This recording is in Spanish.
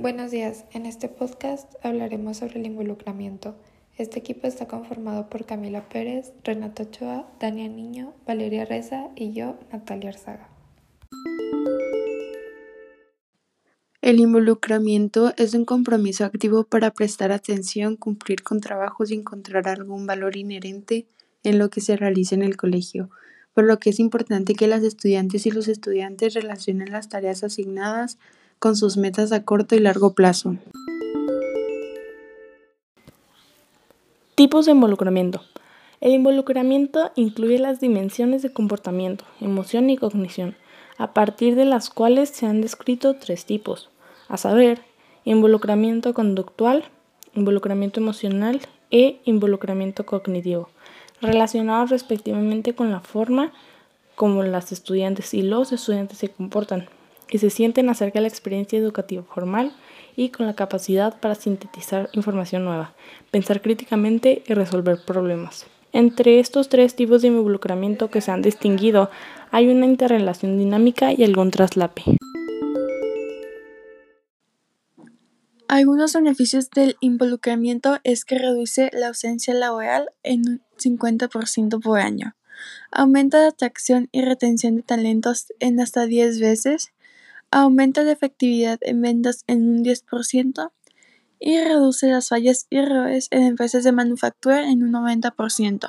Buenos días, en este podcast hablaremos sobre el involucramiento. Este equipo está conformado por Camila Pérez, Renato Ochoa, Dania Niño, Valeria Reza y yo, Natalia Arzaga. El involucramiento es un compromiso activo para prestar atención, cumplir con trabajos y encontrar algún valor inherente en lo que se realiza en el colegio, por lo que es importante que las estudiantes y los estudiantes relacionen las tareas asignadas con sus metas a corto y largo plazo. Tipos de involucramiento. El involucramiento incluye las dimensiones de comportamiento, emoción y cognición, a partir de las cuales se han descrito tres tipos, a saber, involucramiento conductual, involucramiento emocional e involucramiento cognitivo, relacionados respectivamente con la forma como las estudiantes y los estudiantes se comportan y se sienten acerca de la experiencia educativa formal y con la capacidad para sintetizar información nueva, pensar críticamente y resolver problemas. Entre estos tres tipos de involucramiento que se han distinguido hay una interrelación dinámica y algún traslape. Algunos beneficios del involucramiento es que reduce la ausencia laboral en un 50% por año, aumenta la atracción y retención de talentos en hasta 10 veces, aumenta la efectividad en ventas en un 10% y reduce las fallas y errores en empresas de manufactura en un 90%.